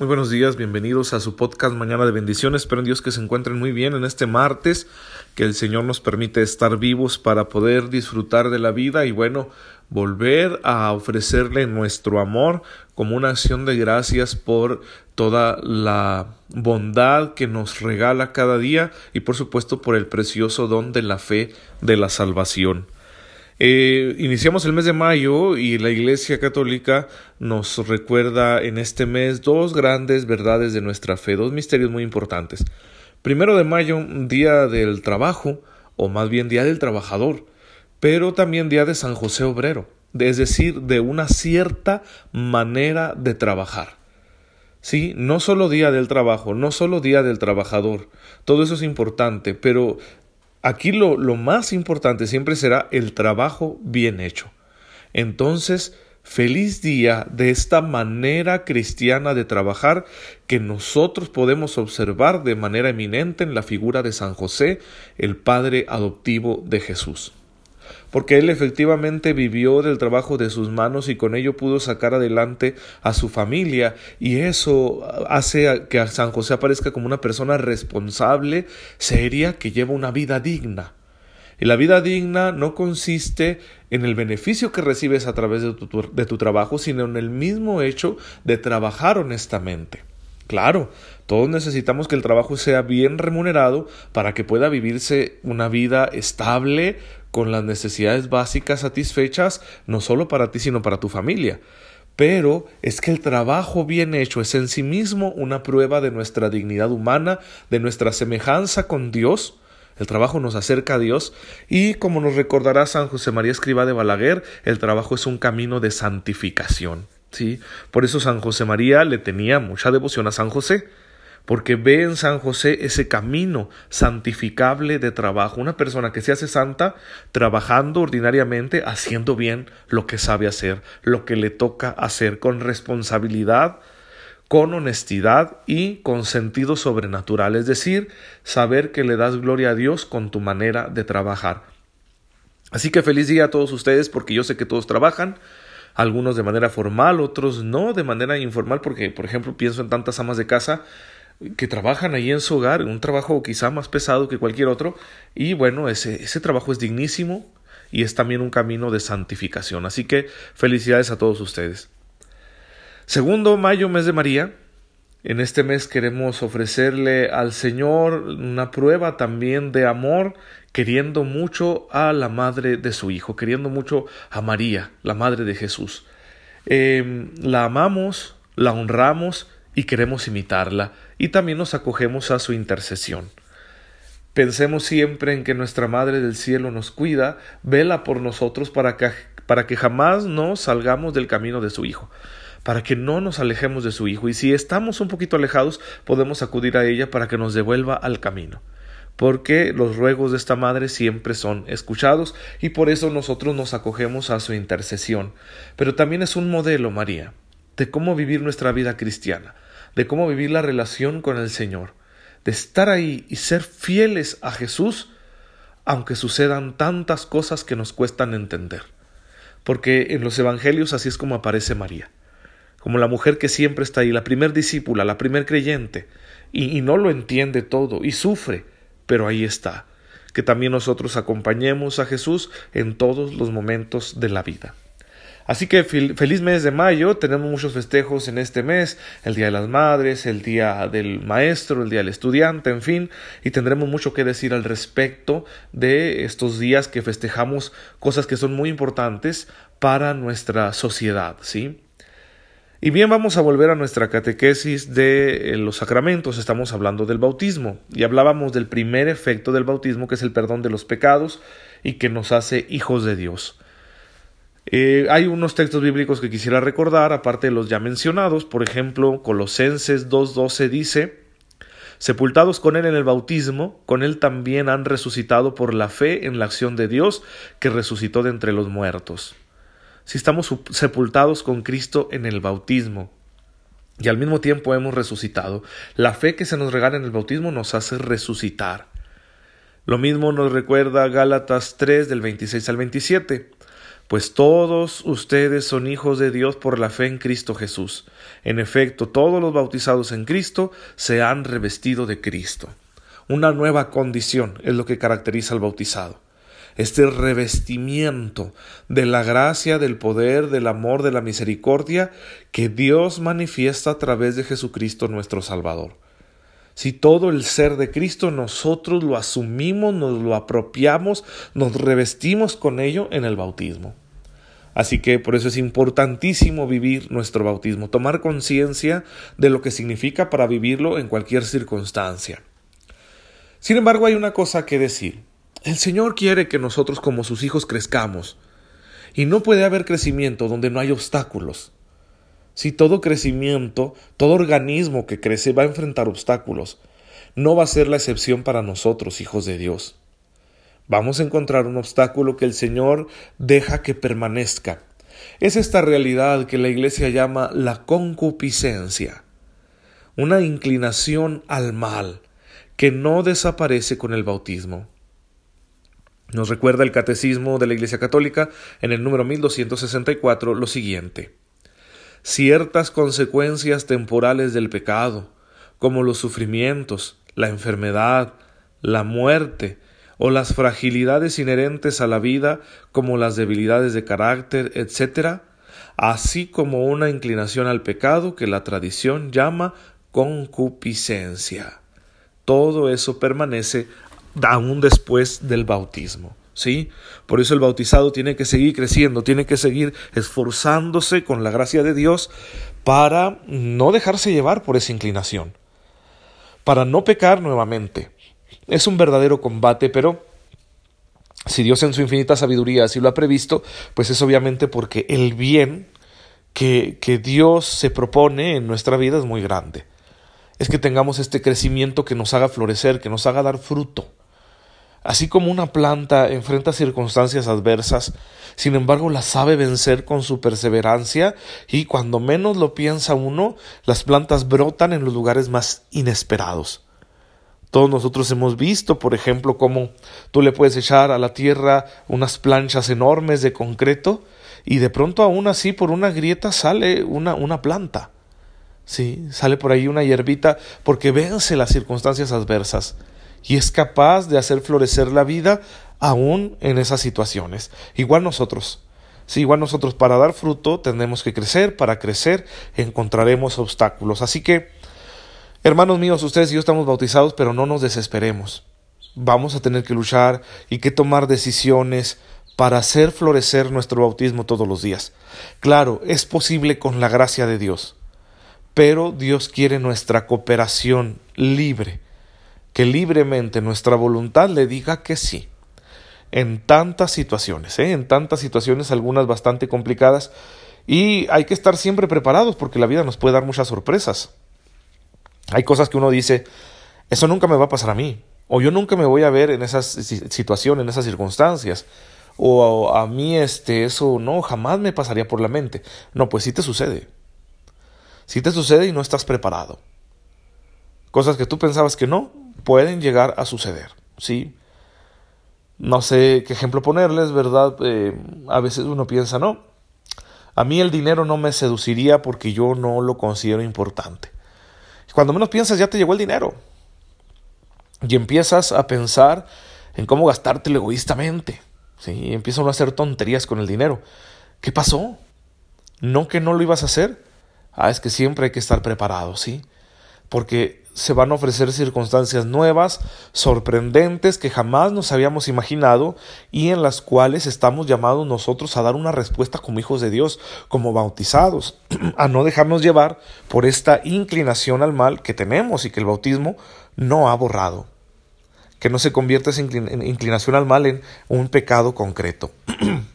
Muy buenos días, bienvenidos a su podcast Mañana de Bendiciones. Espero en Dios que se encuentren muy bien en este martes, que el Señor nos permite estar vivos para poder disfrutar de la vida y bueno, volver a ofrecerle nuestro amor como una acción de gracias por toda la bondad que nos regala cada día y por supuesto por el precioso don de la fe de la salvación. Eh, iniciamos el mes de mayo y la Iglesia Católica nos recuerda en este mes dos grandes verdades de nuestra fe, dos misterios muy importantes. Primero de mayo, día del trabajo, o más bien día del trabajador, pero también día de San José Obrero, es decir, de una cierta manera de trabajar. Sí, no solo día del trabajo, no solo día del trabajador, todo eso es importante, pero Aquí lo, lo más importante siempre será el trabajo bien hecho. Entonces, feliz día de esta manera cristiana de trabajar que nosotros podemos observar de manera eminente en la figura de San José, el Padre adoptivo de Jesús porque él efectivamente vivió del trabajo de sus manos y con ello pudo sacar adelante a su familia y eso hace que San José aparezca como una persona responsable, seria, que lleva una vida digna. Y la vida digna no consiste en el beneficio que recibes a través de tu, de tu trabajo, sino en el mismo hecho de trabajar honestamente. Claro, todos necesitamos que el trabajo sea bien remunerado para que pueda vivirse una vida estable, con las necesidades básicas satisfechas, no solo para ti, sino para tu familia. Pero es que el trabajo bien hecho es en sí mismo una prueba de nuestra dignidad humana, de nuestra semejanza con Dios. El trabajo nos acerca a Dios y como nos recordará San José María Escriba de Balaguer, el trabajo es un camino de santificación. ¿sí? Por eso San José María le tenía mucha devoción a San José porque ve en San José ese camino santificable de trabajo, una persona que se hace santa trabajando ordinariamente, haciendo bien lo que sabe hacer, lo que le toca hacer con responsabilidad, con honestidad y con sentido sobrenatural, es decir, saber que le das gloria a Dios con tu manera de trabajar. Así que feliz día a todos ustedes porque yo sé que todos trabajan, algunos de manera formal, otros no de manera informal, porque por ejemplo pienso en tantas amas de casa que trabajan ahí en su hogar, un trabajo quizá más pesado que cualquier otro, y bueno, ese, ese trabajo es dignísimo y es también un camino de santificación. Así que felicidades a todos ustedes. Segundo mayo, mes de María. En este mes queremos ofrecerle al Señor una prueba también de amor, queriendo mucho a la madre de su Hijo, queriendo mucho a María, la madre de Jesús. Em, la amamos, la honramos y queremos imitarla y también nos acogemos a su intercesión. Pensemos siempre en que nuestra Madre del Cielo nos cuida, vela por nosotros para que, para que jamás nos salgamos del camino de su Hijo, para que no nos alejemos de su Hijo, y si estamos un poquito alejados, podemos acudir a ella para que nos devuelva al camino porque los ruegos de esta madre siempre son escuchados y por eso nosotros nos acogemos a su intercesión. Pero también es un modelo, María, de cómo vivir nuestra vida cristiana, de cómo vivir la relación con el Señor, de estar ahí y ser fieles a Jesús, aunque sucedan tantas cosas que nos cuestan entender. Porque en los Evangelios así es como aparece María, como la mujer que siempre está ahí, la primer discípula, la primer creyente, y, no lo entiende todo y sufre, pero ahí está. Que también nosotros acompañemos a Jesús en todos los momentos de la vida. Así que feliz mes de mayo, tenemos muchos festejos en este mes, el Día de las Madres, el Día del Maestro, el Día del Estudiante, en fin, y tendremos mucho que decir al respecto de estos días que festejamos cosas que son muy importantes para nuestra sociedad, ¿sí? Y bien, vamos a volver a nuestra catequesis de eh, los sacramentos. Estamos hablando del bautismo y hablábamos del primer efecto del bautismo, que es el perdón de los pecados y que nos hace hijos de Dios. Eh, hay unos textos bíblicos que quisiera recordar, aparte de los ya mencionados. Por ejemplo, Colosenses 2.12 dice, Sepultados con Él en el bautismo, con Él también han resucitado por la fe en la acción de Dios que resucitó de entre los muertos. Si estamos sepultados con Cristo en el bautismo, y al mismo tiempo hemos resucitado, la fe que se nos regala en el bautismo nos hace resucitar. Lo mismo nos recuerda Gálatas 3 del 26 al 27 pues todos ustedes son hijos de Dios por la fe en Cristo Jesús. En efecto, todos los bautizados en Cristo se han revestido de Cristo. Una nueva condición es lo que caracteriza al bautizado. Este revestimiento de la gracia, del poder, del amor, de la misericordia que Dios manifiesta a través de Jesucristo nuestro Salvador. Si todo el ser de Cristo nosotros lo asumimos, nos lo apropiamos, nos revestimos con ello en el bautismo. Así que por eso es importantísimo vivir nuestro bautismo, tomar conciencia de lo que significa para vivirlo en cualquier circunstancia. Sin embargo, hay una cosa que decir. El Señor quiere que nosotros como sus hijos crezcamos. Y no puede haber crecimiento donde no hay obstáculos. Si todo crecimiento, todo organismo que crece va a enfrentar obstáculos, no va a ser la excepción para nosotros, hijos de Dios. Vamos a encontrar un obstáculo que el Señor deja que permanezca. Es esta realidad que la Iglesia llama la concupiscencia, una inclinación al mal que no desaparece con el bautismo. Nos recuerda el Catecismo de la Iglesia Católica en el número 1264 lo siguiente. Ciertas consecuencias temporales del pecado, como los sufrimientos, la enfermedad, la muerte, o las fragilidades inherentes a la vida como las debilidades de carácter, etc., así como una inclinación al pecado que la tradición llama concupiscencia. Todo eso permanece aún después del bautismo. ¿Sí? Por eso el bautizado tiene que seguir creciendo, tiene que seguir esforzándose con la gracia de Dios para no dejarse llevar por esa inclinación, para no pecar nuevamente, es un verdadero combate, pero si Dios en su infinita sabiduría así lo ha previsto, pues es obviamente porque el bien que, que Dios se propone en nuestra vida es muy grande. Es que tengamos este crecimiento que nos haga florecer, que nos haga dar fruto. Así como una planta enfrenta circunstancias adversas, sin embargo las sabe vencer con su perseverancia y cuando menos lo piensa uno, las plantas brotan en los lugares más inesperados. Todos nosotros hemos visto, por ejemplo, cómo tú le puedes echar a la tierra unas planchas enormes de concreto y de pronto aún así por una grieta sale una, una planta. Sí, sale por ahí una hierbita porque vence las circunstancias adversas y es capaz de hacer florecer la vida aún en esas situaciones. Igual nosotros. Sí, igual nosotros para dar fruto tenemos que crecer, para crecer encontraremos obstáculos. Así que Hermanos míos, ustedes y yo estamos bautizados, pero no nos desesperemos. Vamos a tener que luchar y que tomar decisiones para hacer florecer nuestro bautismo todos los días. Claro, es posible con la gracia de Dios, pero Dios quiere nuestra cooperación libre, que libremente nuestra voluntad le diga que sí. En tantas situaciones, ¿eh? en tantas situaciones, algunas bastante complicadas, y hay que estar siempre preparados porque la vida nos puede dar muchas sorpresas. Hay cosas que uno dice, eso nunca me va a pasar a mí, o yo nunca me voy a ver en esas situaciones, en esas circunstancias, o a, mí este, eso no, jamás me pasaría por la mente. No, pues sí te sucede. Sí te sucede y no estás preparado. Cosas que tú pensabas que no, pueden llegar a suceder, ¿sí? No sé qué ejemplo ponerles, ¿verdad? Eh, a veces uno piensa, no, a mí el dinero no me seduciría porque yo no lo considero importante. Cuando menos piensas ya te llegó el dinero. Y empiezas a pensar en cómo gastártelo egoístamente. ¿sí? Y empiezan a hacer tonterías con el dinero. ¿Qué pasó? ¿No que no lo ibas a hacer? Ah, es que siempre hay que estar preparado, ¿sí? Porque se van a ofrecer circunstancias nuevas, sorprendentes, que jamás nos habíamos imaginado y en las cuales estamos llamados nosotros a dar una respuesta como hijos de Dios, como bautizados, a no dejarnos llevar por esta inclinación al mal que tenemos y que el bautismo no ha borrado. Que no se convierta esa inclinación al mal en un pecado concreto.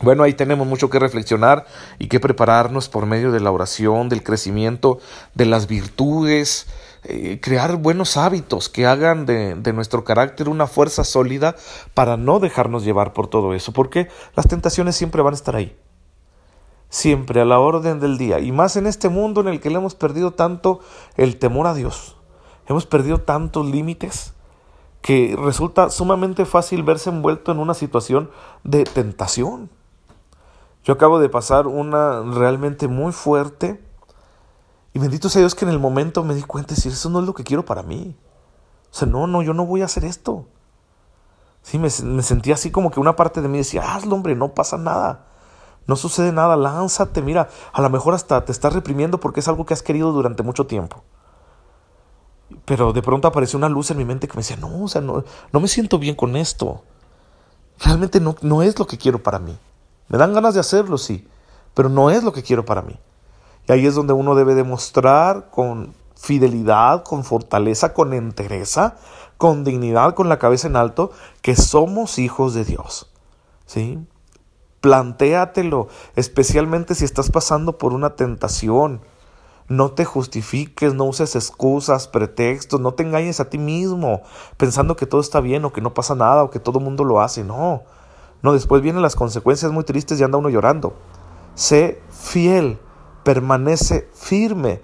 Bueno, ahí tenemos mucho que reflexionar y que prepararnos por medio de la oración, del crecimiento, de las virtudes, eh, crear buenos hábitos que hagan de, de, nuestro carácter una fuerza sólida para no dejarnos llevar por todo eso, porque las tentaciones siempre van a estar ahí, siempre a la orden del día, y más en este mundo en el que le hemos perdido tanto el temor a Dios, hemos perdido tantos límites que resulta sumamente fácil verse envuelto en una situación de tentación. Yo acabo de pasar una realmente muy fuerte Y bendito sea Dios que en el momento me di cuenta de decir, eso no es lo que quiero para mí. O sea, no, no, yo no voy a hacer esto. Sí, me, me sentía así como que una parte de mí decía, hazlo, hombre, no pasa nada. No sucede nada, lánzate, mira, a lo mejor hasta te estás reprimiendo porque es algo que has querido durante mucho tiempo. Pero de pronto apareció una luz en mi mente que me decía, no, o sea, no, no me siento bien con esto. Realmente no, no es lo que quiero para mí. Me dan ganas de hacerlo, sí, pero no es lo que quiero para mí. Y ahí es donde uno debe demostrar con fidelidad, con fortaleza, con entereza, con dignidad, con la cabeza en alto, que somos hijos de Dios. ¿Sí? Plantéatelo, especialmente si estás pasando por una tentación. No te justifiques, no uses excusas, pretextos, no te engañes a ti mismo pensando que todo está bien o que no pasa nada o que todo el mundo lo hace. No, no, después vienen las consecuencias muy tristes y anda uno llorando. Sé fiel, permanece firme,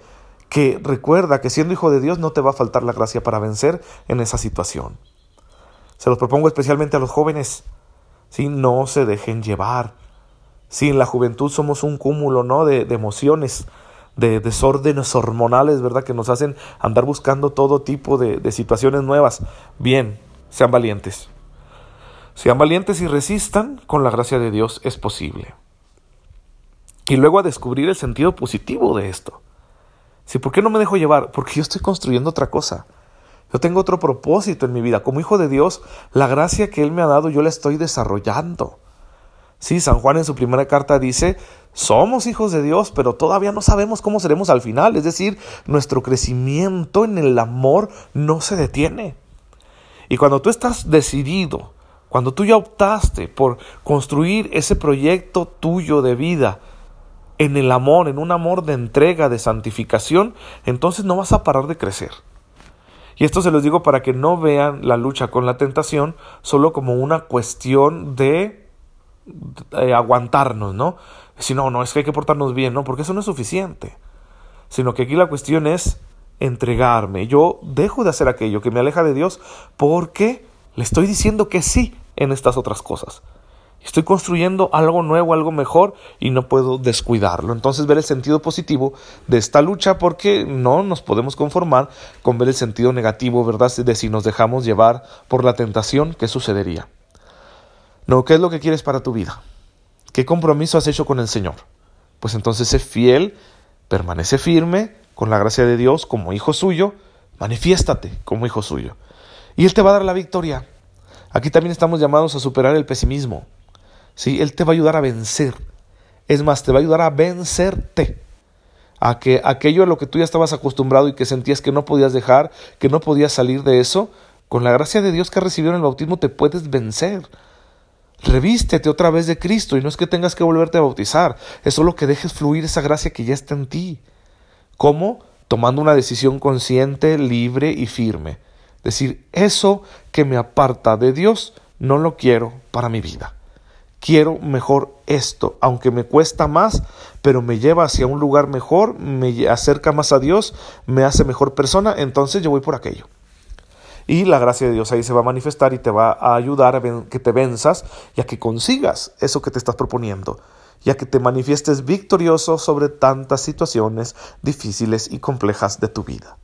que recuerda que siendo hijo de Dios no te va a faltar la gracia para vencer en esa situación. Se los propongo especialmente a los jóvenes. ¿sí? No se dejen llevar. Sí, en la juventud somos un cúmulo ¿no? de, de emociones, de desórdenes hormonales, ¿verdad? Que nos hacen andar buscando todo tipo de situaciones nuevas. Bien, sean valientes. Sean valientes y resistan, con la gracia de Dios es posible. Y luego a descubrir el sentido positivo de esto. ¿Sí? ¿Por qué no me dejo llevar? Porque yo estoy construyendo otra cosa. Yo tengo otro propósito en mi vida. Como hijo de Dios, la gracia que Él me ha dado yo la estoy desarrollando. Sí, San Juan en su primera carta dice, somos hijos de Dios, pero todavía no sabemos cómo seremos al final. Es decir, nuestro crecimiento en el amor no se detiene. Y cuando tú estás decidido, cuando tú ya optaste por construir ese proyecto tuyo de vida en el amor, en un amor de entrega, de santificación, entonces no vas a parar de crecer. Y esto se los digo para que no vean la lucha con la tentación solo como una cuestión de, aguantarnos, ¿no? Si no, no, es que hay que portarnos bien, ¿no? Porque eso no es suficiente. Sino que aquí la cuestión es entregarme. Yo dejo de hacer aquello que me aleja de Dios porque le estoy diciendo que sí en estas otras cosas. Estoy construyendo algo nuevo, algo mejor y no puedo descuidarlo. Entonces ver el sentido positivo de esta lucha porque no nos podemos conformar con ver el sentido negativo, ¿verdad? De si nos dejamos llevar por la tentación, ¿qué sucedería? No, ¿qué es lo que quieres para tu vida? ¿Qué compromiso has hecho con el Señor? Pues entonces sé fiel, permanece firme con la gracia de Dios como hijo suyo, manifiéstate como hijo suyo. Y Él te va a dar la victoria. Aquí también estamos llamados a superar el pesimismo. Él te va a ayudar a vencer. Es más, te va a ayudar a vencerte. A que aquello a lo que tú ya estabas acostumbrado y que sentías que no podías dejar, que no podías salir de eso, con la gracia de Dios que has recibido en el bautismo te puedes vencer. Revístete otra vez de Cristo y no es que tengas que volverte a bautizar, es solo que dejes fluir esa gracia que ya está en ti. ¿Cómo? Tomando una decisión consciente, libre y firme. Decir, eso que me aparta de Dios, no lo quiero para mi vida quiero mejor esto, aunque me cuesta más, pero me lleva hacia un lugar mejor, me acerca más a Dios, me hace mejor persona, entonces yo voy por aquello. Y la gracia de Dios ahí se va a manifestar y te va a ayudar a que te venzas y a que consigas eso que te estás proponiendo, y a que te manifiestes victorioso sobre tantas situaciones difíciles y complejas de tu vida.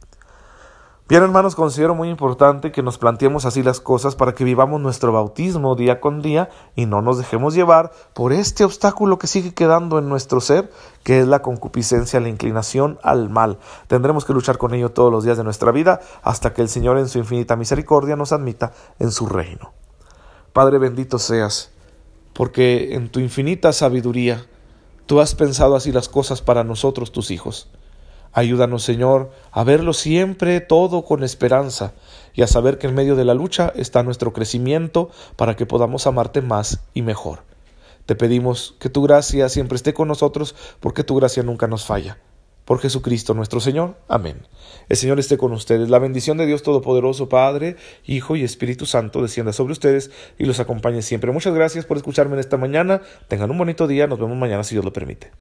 Bien, hermanos, considero muy importante que nos planteemos así las cosas para que vivamos nuestro bautismo día con día y no nos dejemos llevar por este obstáculo que sigue quedando en nuestro ser, que es la concupiscencia, la inclinación al mal. Tendremos que luchar con ello todos los días de nuestra vida hasta que el Señor en su infinita misericordia nos admita en su reino. Padre bendito seas, porque en tu infinita sabiduría tú has pensado así las cosas para nosotros, tus hijos. Ayúdanos, Señor, a verlo siempre todo con esperanza y a saber que en medio de la lucha está nuestro crecimiento para que podamos amarte más y mejor. Te pedimos que tu gracia siempre esté con nosotros porque tu gracia nunca nos falla. Por Jesucristo nuestro Señor. Amén. El Señor esté con ustedes. La bendición de Dios Todopoderoso, Padre, Hijo y Espíritu Santo descienda sobre ustedes y los acompañe siempre. Muchas gracias por escucharme en esta mañana. Tengan un bonito día. Nos vemos mañana si Dios lo permite.